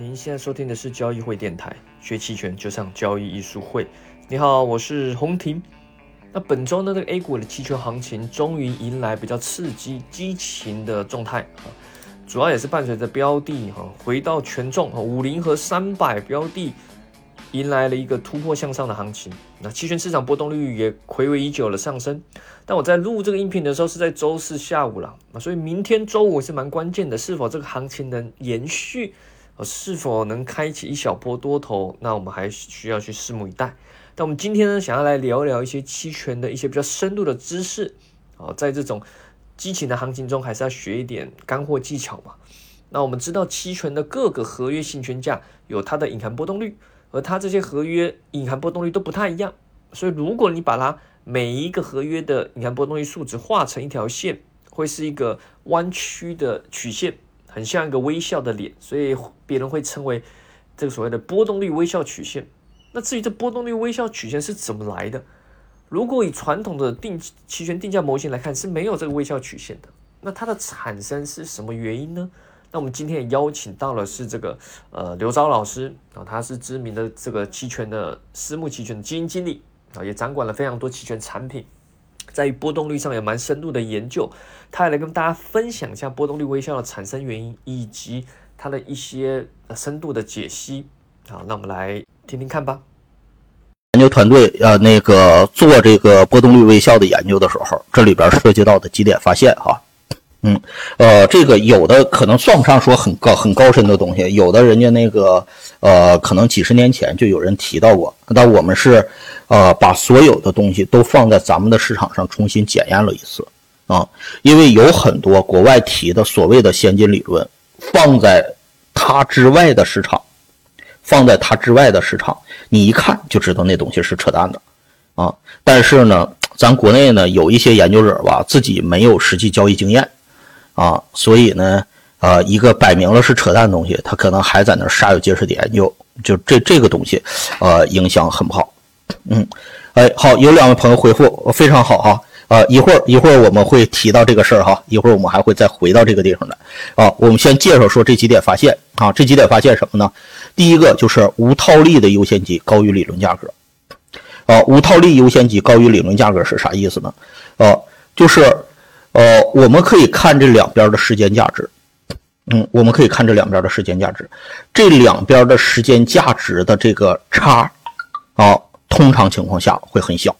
您现在收听的是交易会电台，学期权就上交易艺术会。你好，我是洪婷。那本周呢，这个 A 股的期权行情终于迎来比较刺激、激情的状态啊，主要也是伴随着标的哈回到权重哈五零和三百标的迎来了一个突破向上的行情。那期权市场波动率也回味已久的上升。但我在录这个音频的时候是在周四下午了，所以明天周五是蛮关键的，是否这个行情能延续？是否能开启一小波多头？那我们还需要去拭目以待。但我们今天呢，想要来聊聊一些期权的一些比较深度的知识。啊，在这种激情的行情中，还是要学一点干货技巧嘛。那我们知道，期权的各个合约性权价有它的隐含波动率，而它这些合约隐含波动率都不太一样。所以，如果你把它每一个合约的隐含波动率数值画成一条线，会是一个弯曲的曲线。很像一个微笑的脸，所以别人会称为这个所谓的波动率微笑曲线。那至于这波动率微笑曲线是怎么来的？如果以传统的定期权定价模型来看，是没有这个微笑曲线的。那它的产生是什么原因呢？那我们今天也邀请到了是这个呃刘钊老师啊，他是知名的这个期权的私募期权的基金经理啊，也掌管了非常多期权产品。在波动率上有蛮深度的研究，他还来跟大家分享一下波动率微笑的产生原因以及它的一些深度的解析。好，那我们来听听看吧。研究团队呃那个做这个波动率微笑的研究的时候，这里边涉及到的几点发现哈。嗯，呃，这个有的可能算不上说很高很高深的东西，有的人家那个呃，可能几十年前就有人提到过。但我们是呃，把所有的东西都放在咱们的市场上重新检验了一次啊，因为有很多国外提的所谓的先进理论，放在它之外的市场，放在它之外的市场，你一看就知道那东西是扯淡的啊。但是呢，咱国内呢有一些研究者吧，自己没有实际交易经验。啊，所以呢，呃，一个摆明了是扯淡的东西，他可能还在那煞有介事的研究，就这这个东西，呃，影响很不好。嗯，哎，好，有两位朋友回复非常好哈，啊，一会儿一会儿我们会提到这个事儿哈，一会儿我们还会再回到这个地方来。啊，我们先介绍说这几点发现啊，这几点发现什么呢？第一个就是无套利的优先级高于理论价格。啊，无套利优先级高于理论价格是啥意思呢？啊，就是。呃，我们可以看这两边的时间价值，嗯，我们可以看这两边的时间价值，这两边的时间价值的这个差，啊，通常情况下会很小，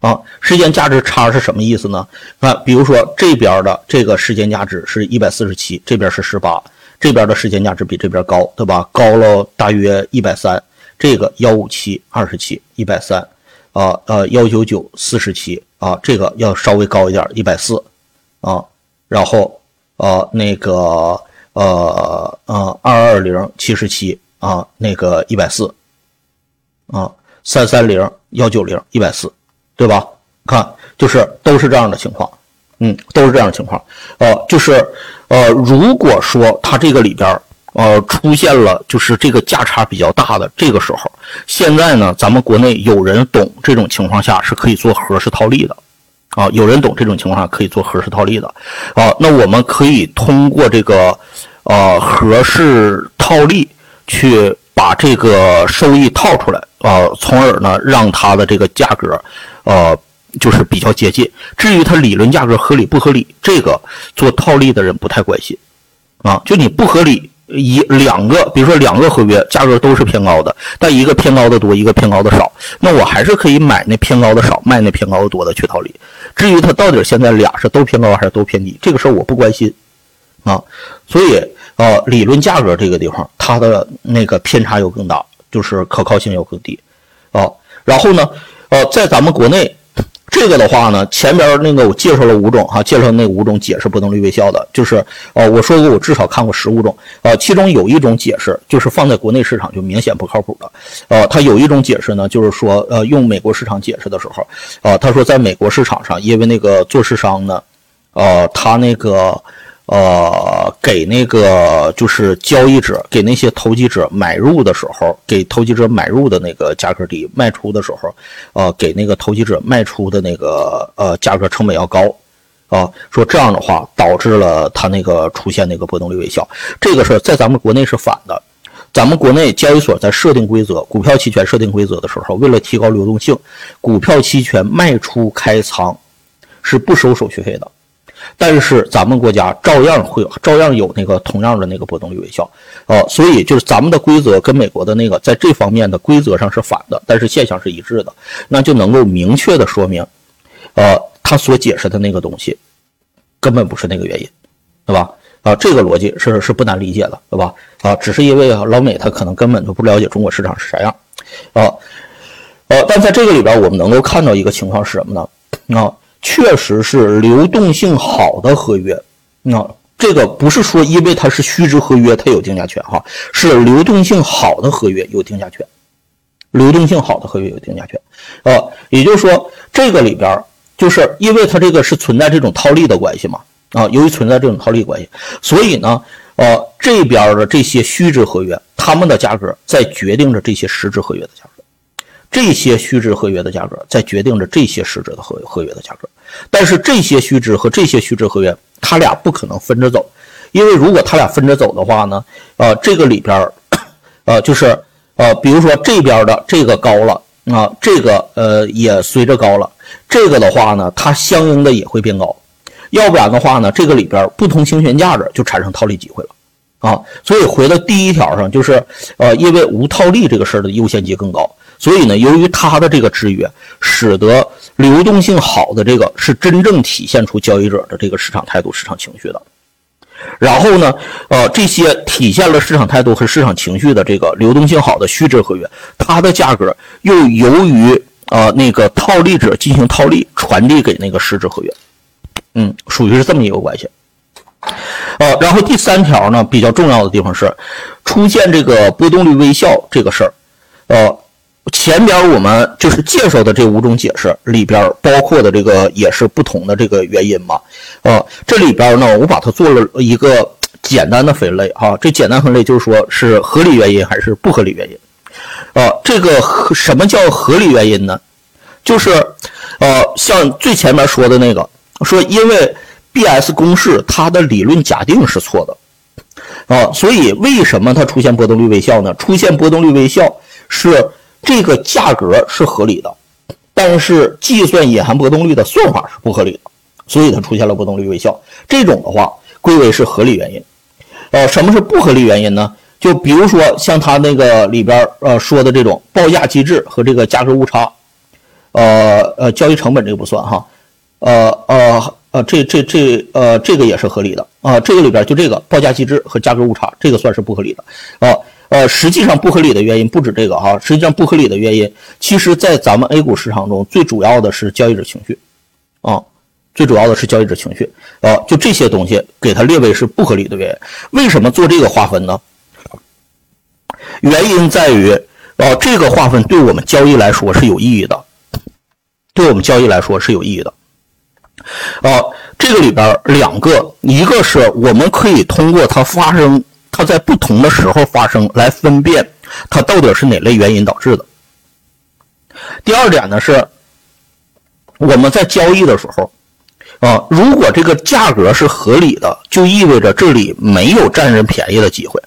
啊，时间价值差是什么意思呢？啊，比如说这边的这个时间价值是一百四十七，这边是十八，这边的时间价值比这边高，对吧？高了大约一百三，这个幺五七二十七一百三。啊呃幺九九四十七啊，这个要稍微高一点，一百四啊，然后呃那个呃呃二二零七十七啊，那个一百四啊，三三零幺九零一百四，对吧？看就是都是这样的情况，嗯，都是这样的情况，呃，就是呃，如果说它这个里边。呃，出现了就是这个价差比较大的这个时候，现在呢，咱们国内有人懂这种情况下是可以做合适套利的，啊，有人懂这种情况下可以做合适套利的，啊，那我们可以通过这个呃合适套利去把这个收益套出来，啊，从而呢让它的这个价格，呃，就是比较接近。至于它理论价格合理不合理，这个做套利的人不太关心，啊，就你不合理。一两个，比如说两个合约价格都是偏高的，但一个偏高的多，一个偏高的少，那我还是可以买那偏高的少，卖那偏高的多的去套利。至于它到底现在俩是都偏高还是都偏低，这个事儿我不关心啊。所以呃，理论价格这个地方它的那个偏差又更大，就是可靠性又更低啊。然后呢，呃，在咱们国内。这个的话呢，前边那个我介绍了五种哈，介绍那五种解释波动率微笑的，就是呃，我说过我至少看过十五种，呃，其中有一种解释就是放在国内市场就明显不靠谱的，呃，它有一种解释呢，就是说呃，用美国市场解释的时候，呃，他说在美国市场上，因为那个做市商呢，呃，他那个。呃，给那个就是交易者，给那些投机者买入的时候，给投机者买入的那个价格低，卖出的时候，呃，给那个投机者卖出的那个呃价格成本要高，啊，说这样的话导致了它那个出现那个波动率微笑，这个事儿在咱们国内是反的，咱们国内交易所在设定规则，股票期权设定规则的时候，为了提高流动性，股票期权卖出开仓是不收手续费的。但是咱们国家照样会照样有那个同样的那个波动率微笑，呃，所以就是咱们的规则跟美国的那个在这方面的规则上是反的，但是现象是一致的，那就能够明确的说明，呃，他所解释的那个东西根本不是那个原因，对吧？啊，这个逻辑是是不难理解的，对吧？啊，只是因为啊老美他可能根本就不了解中国市场是啥样，啊，呃，但在这个里边我们能够看到一个情况是什么呢？啊。确实是流动性好的合约，那这个不是说因为它是虚值合约它有定价权哈，是流动性好的合约有定价权，流动性好的合约有定价权，呃，也就是说这个里边就是因为它这个是存在这种套利的关系嘛，啊，由于存在这种套利关系，所以呢，呃，这边的这些虚值合约，它们的价格在决定着这些实质合约的价格。这些虚值合约的价格在决定着这些实质的合合约的价格，但是这些虚值和这些虚值合约，它俩不可能分着走，因为如果它俩分着走的话呢，呃，这个里边 呃，就是呃，比如说这边的这个高了啊，这个呃也随着高了，这个的话呢，它相应的也会变高，要不然的话呢，这个里边不同行权价值就产生套利机会了。啊，所以回到第一条上，就是呃，因为无套利这个事儿的优先级更高。所以呢，由于它的这个制约，使得流动性好的这个是真正体现出交易者的这个市场态度、市场情绪的。然后呢，呃，这些体现了市场态度和市场情绪的这个流动性好的虚值合约，它的价格又由于呃那个套利者进行套利，传递给那个实质合约，嗯，属于是这么一个关系。呃，然后第三条呢，比较重要的地方是出现这个波动率微笑这个事儿，呃。前边我们就是介绍的这五种解释里边包括的这个也是不同的这个原因嘛，呃，这里边呢我把它做了一个简单的分类哈，这简单分类就是说是合理原因还是不合理原因，呃，这个什么叫合理原因呢？就是呃像最前面说的那个，说因为 B S 公式它的理论假定是错的，啊，所以为什么它出现波动率微笑呢？出现波动率微笑是。这个价格是合理的，但是计算隐含波动率的算法是不合理的，所以它出现了波动率微笑。这种的话归为是合理原因。呃，什么是不合理原因呢？就比如说像它那个里边呃说的这种报价机制和这个价格误差，呃呃交易成本这个不算哈，呃呃呃这这这呃这个也是合理的啊，这个里边就这个报价机制和价格误差这个算是不合理的啊。呃实际上不合理的原因不止这个哈，实际上不合理的原因，其实在咱们 A 股市场中，最主要的是交易者情绪，啊，最主要的是交易者情绪，啊，就这些东西给它列为是不合理的原因。为什么做这个划分呢？原因在于，啊，这个划分对我们交易来说是有意义的，对我们交易来说是有意义的。啊，这个里边两个，一个是我们可以通过它发生。它在不同的时候发生，来分辨它到底是哪类原因导致的。第二点呢是，我们在交易的时候，啊，如果这个价格是合理的，就意味着这里没有占人便宜的机会；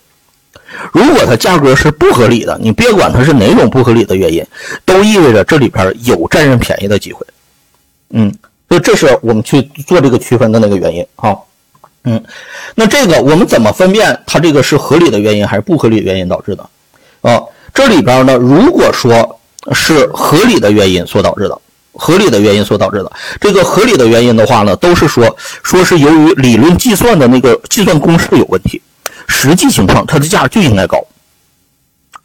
如果它价格是不合理的，你别管它是哪种不合理的原因，都意味着这里边有占人便宜的机会。嗯，所以这是我们去做这个区分的那个原因啊。嗯，那这个我们怎么分辨它这个是合理的原因还是不合理的原因导致的？啊，这里边呢，如果说是合理的原因所导致的，合理的原因所导致的，这个合理的原因的话呢，都是说说是由于理论计算的那个计算公式有问题，实际情况它的价就应该高。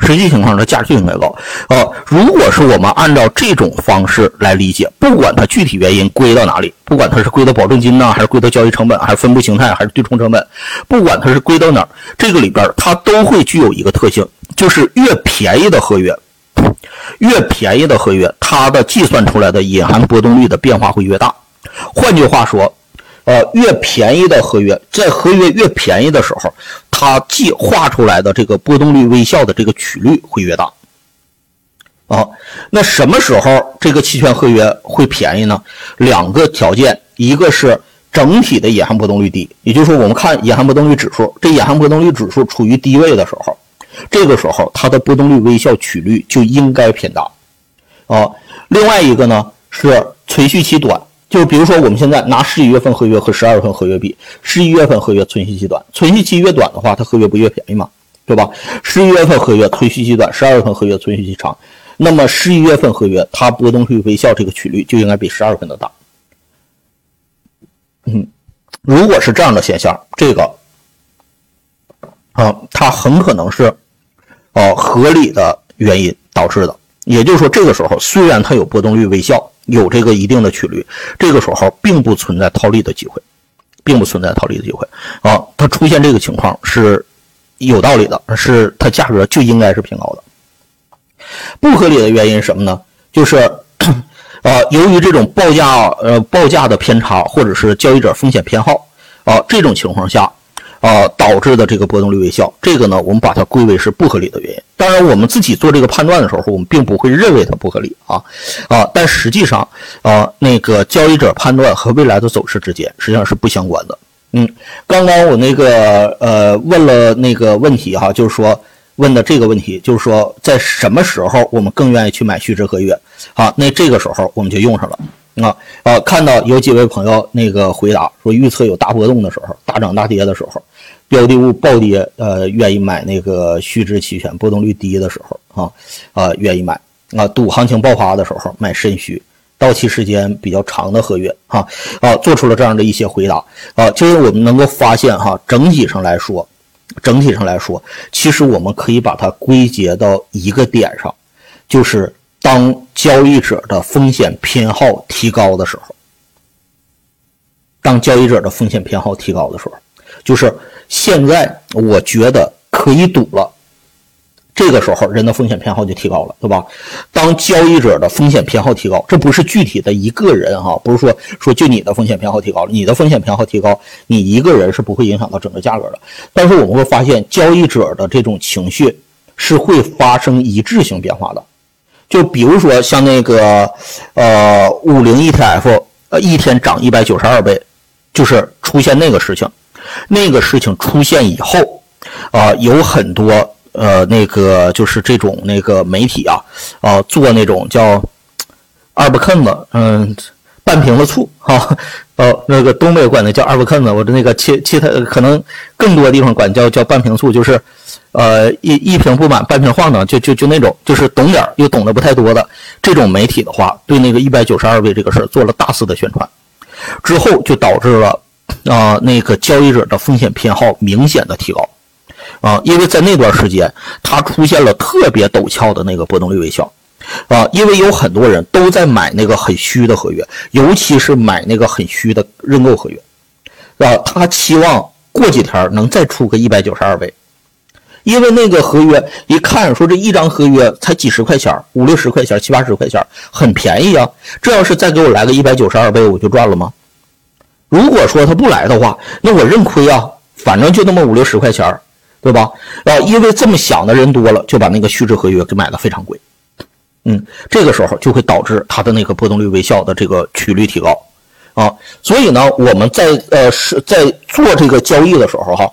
实际情况，它价就应该高。呃，如果是我们按照这种方式来理解，不管它具体原因归到哪里，不管它是归到保证金呢，还是归到交易成本，还是分布形态，还是对冲成本，不管它是归到哪儿，这个里边它都会具有一个特性，就是越便宜的合约，越便宜的合约，它的计算出来的隐含波动率的变化会越大。换句话说。呃，越便宜的合约，在合约越便宜的时候，它计画出来的这个波动率微笑的这个曲率会越大。啊，那什么时候这个期权合约会便宜呢？两个条件，一个是整体的隐含波动率低，也就是说，我们看隐含波动率指数，这隐含波动率指数处于低位的时候，这个时候它的波动率微笑曲率就应该偏大。啊，另外一个呢是存续期短，就比如说我们现在拿十一月份合约和十二月份合约比，十一月份合约存续期短，存续期越短的话，它合约不越便宜吗？对吧？十一月份合约存续期短，十二月份合约存续期长，那么十一月份合约它波动率微笑这个曲率就应该比十二月份的大。嗯，如果是这样的现象，这个啊，它很可能是哦合理的原因导致的。也就是说，这个时候虽然它有波动率微笑，有这个一定的曲率，这个时候并不存在套利的机会，并不存在套利的机会啊。它出现这个情况是有道理的，是它价格就应该是偏高的。不合理的原因是什么呢？就是呃，由于这种报价呃报价的偏差，或者是交易者风险偏好啊这种情况下。啊，导致的这个波动率微笑，这个呢，我们把它归为是不合理的原因。当然，我们自己做这个判断的时候，我们并不会认为它不合理啊啊，但实际上啊，那个交易者判断和未来的走势之间实际上是不相关的。嗯，刚刚我那个呃问了那个问题哈，就是说问的这个问题，就是说在什么时候我们更愿意去买虚值合约？好，那这个时候我们就用上了。啊啊！看到有几位朋友那个回答说，预测有大波动的时候，大涨大跌的时候，标的物暴跌，呃，愿意买那个虚值期权，波动率低的时候，啊啊，愿意买啊，赌行情爆发的时候买深虚，到期时间比较长的合约，哈啊，做出了这样的一些回答啊，就是我们能够发现哈，整体上来说，整体上来说，其实我们可以把它归结到一个点上，就是。当交易者的风险偏好提高的时候，当交易者的风险偏好提高的时候，就是现在我觉得可以赌了。这个时候人的风险偏好就提高了，对吧？当交易者的风险偏好提高，这不是具体的一个人哈，不是说说就你的风险偏好提高了，你的风险偏好提高，你一个人是不会影响到整个价格的。但是我们会发现，交易者的这种情绪是会发生一致性变化的。就比如说像那个，呃，五零 ETF，呃，一天涨一百九十二倍，就是出现那个事情。那个事情出现以后，啊，有很多呃，那个就是这种那个媒体啊，啊，做那种叫二不坑子，嗯，半瓶子醋，哈，哦，那个东北管那叫二不坑子，我的那个其其他可能更多地方管叫叫半瓶醋，就是。呃，一一瓶不满半瓶晃荡，就就就那种，就是懂点又懂得不太多的这种媒体的话，对那个一百九十二位这个事儿做了大肆的宣传，之后就导致了啊那个交易者的风险偏好明显的提高啊，因为在那段时间它出现了特别陡峭的那个波动率微笑啊，因为有很多人都在买那个很虚的合约，尤其是买那个很虚的认购合约啊，他期望过几天能再出个一百九十二倍。因为那个合约一看说这一张合约才几十块钱五六十块钱七八十块钱很便宜啊。这要是再给我来个一百九十二倍，我就赚了吗？如果说他不来的话，那我认亏啊。反正就那么五六十块钱对吧？啊，因为这么想的人多了，就把那个虚值合约给买的非常贵。嗯，这个时候就会导致它的那个波动率微笑的这个曲率提高啊。所以呢，我们在呃是在做这个交易的时候哈。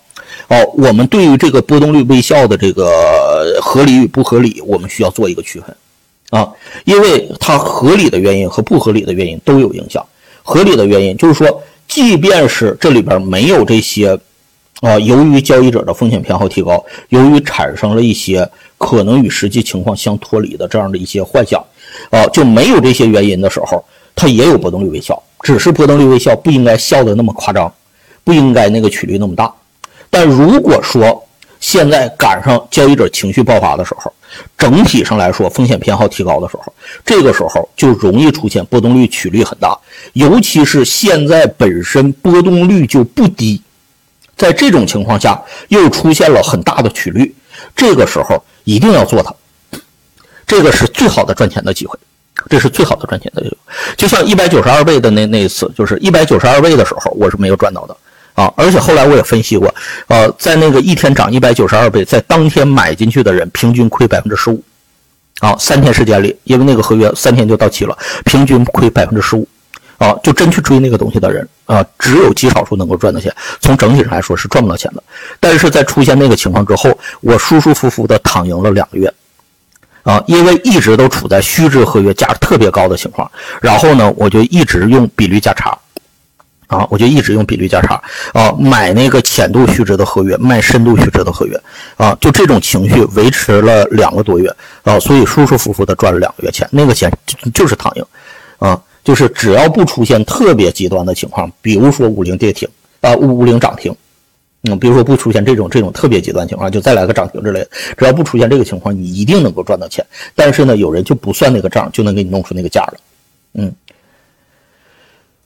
哦，我们对于这个波动率微笑的这个合理与不合理，我们需要做一个区分啊，因为它合理的原因和不合理的原因都有影响。合理的原因就是说，即便是这里边没有这些啊，由于交易者的风险偏好提高，由于产生了一些可能与实际情况相脱离的这样的一些幻想啊，就没有这些原因的时候，它也有波动率微笑，只是波动率微笑不应该笑的那么夸张，不应该那个曲率那么大。但如果说现在赶上交易者情绪爆发的时候，整体上来说风险偏好提高的时候，这个时候就容易出现波动率曲率很大，尤其是现在本身波动率就不低，在这种情况下又出现了很大的曲率，这个时候一定要做它，这个是最好的赚钱的机会，这是最好的赚钱的机会。就像一百九十二倍的那那一次，就是一百九十二倍的时候，我是没有赚到的。啊，而且后来我也分析过，呃，在那个一天涨一百九十二倍，在当天买进去的人平均亏百分之十五，啊，三天时间里，因为那个合约三天就到期了，平均亏百分之十五，啊，就真去追那个东西的人啊，只有极少数能够赚到钱。从整体上来说是赚不到钱的。但是在出现那个情况之后，我舒舒服服的躺赢了两个月，啊，因为一直都处在虚值合约价特别高的情况，然后呢，我就一直用比率价差，啊，我就一直用比率价差，啊，买那个浅度虚值的合约，卖深度虚值的合约，啊，就这种情绪维持了两个多月，啊，所以舒舒服服的赚了两个月钱，那个钱就是躺赢，啊。就是只要不出现特别极端的情况，比如说五零跌停啊，五五零涨停，嗯，比如说不出现这种这种特别极端情况，就再来个涨停之类的，只要不出现这个情况，你一定能够赚到钱。但是呢，有人就不算那个账，就能给你弄出那个价了，嗯。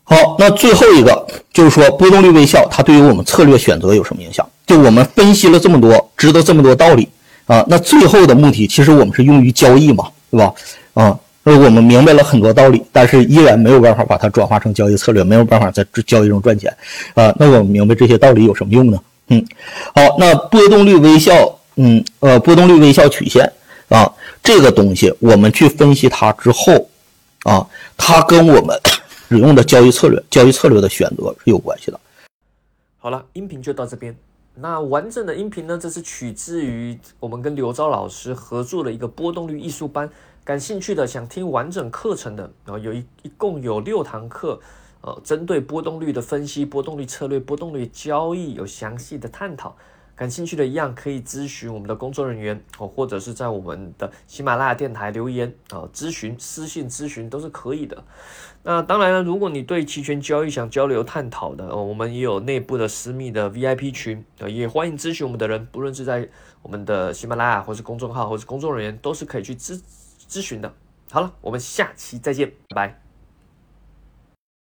好，那最后一个就是说波动率微笑，它对于我们策略选择有什么影响？就我们分析了这么多，知道这么多道理啊，那最后的目的其实我们是用于交易嘛，对吧？啊。那我们明白了很多道理，但是依然没有办法把它转化成交易策略，没有办法在交易中赚钱，啊，那我们明白这些道理有什么用呢？嗯，好，那波动率微笑，嗯，呃，波动率微笑曲线啊，这个东西我们去分析它之后，啊，它跟我们使用的交易策略、交易策略的选择是有关系的。好了，音频就到这边。那完整的音频呢？这是取自于我们跟刘钊老师合作的一个波动率艺术班。感兴趣的，想听完整课程的，然后有一一共有六堂课，呃，针对波动率的分析、波动率策略、波动率交易有详细的探讨。感兴趣的一样可以咨询我们的工作人员哦，或者是在我们的喜马拉雅电台留言啊，咨询私信咨询都是可以的。那当然了，如果你对期权交易想交流探讨的，哦，我们也有内部的私密的 VIP 群啊，也欢迎咨询我们的人，不论是在我们的喜马拉雅，或是公众号，或是工作人员，都是可以去咨。咨询的，好了，我们下期再见，拜拜。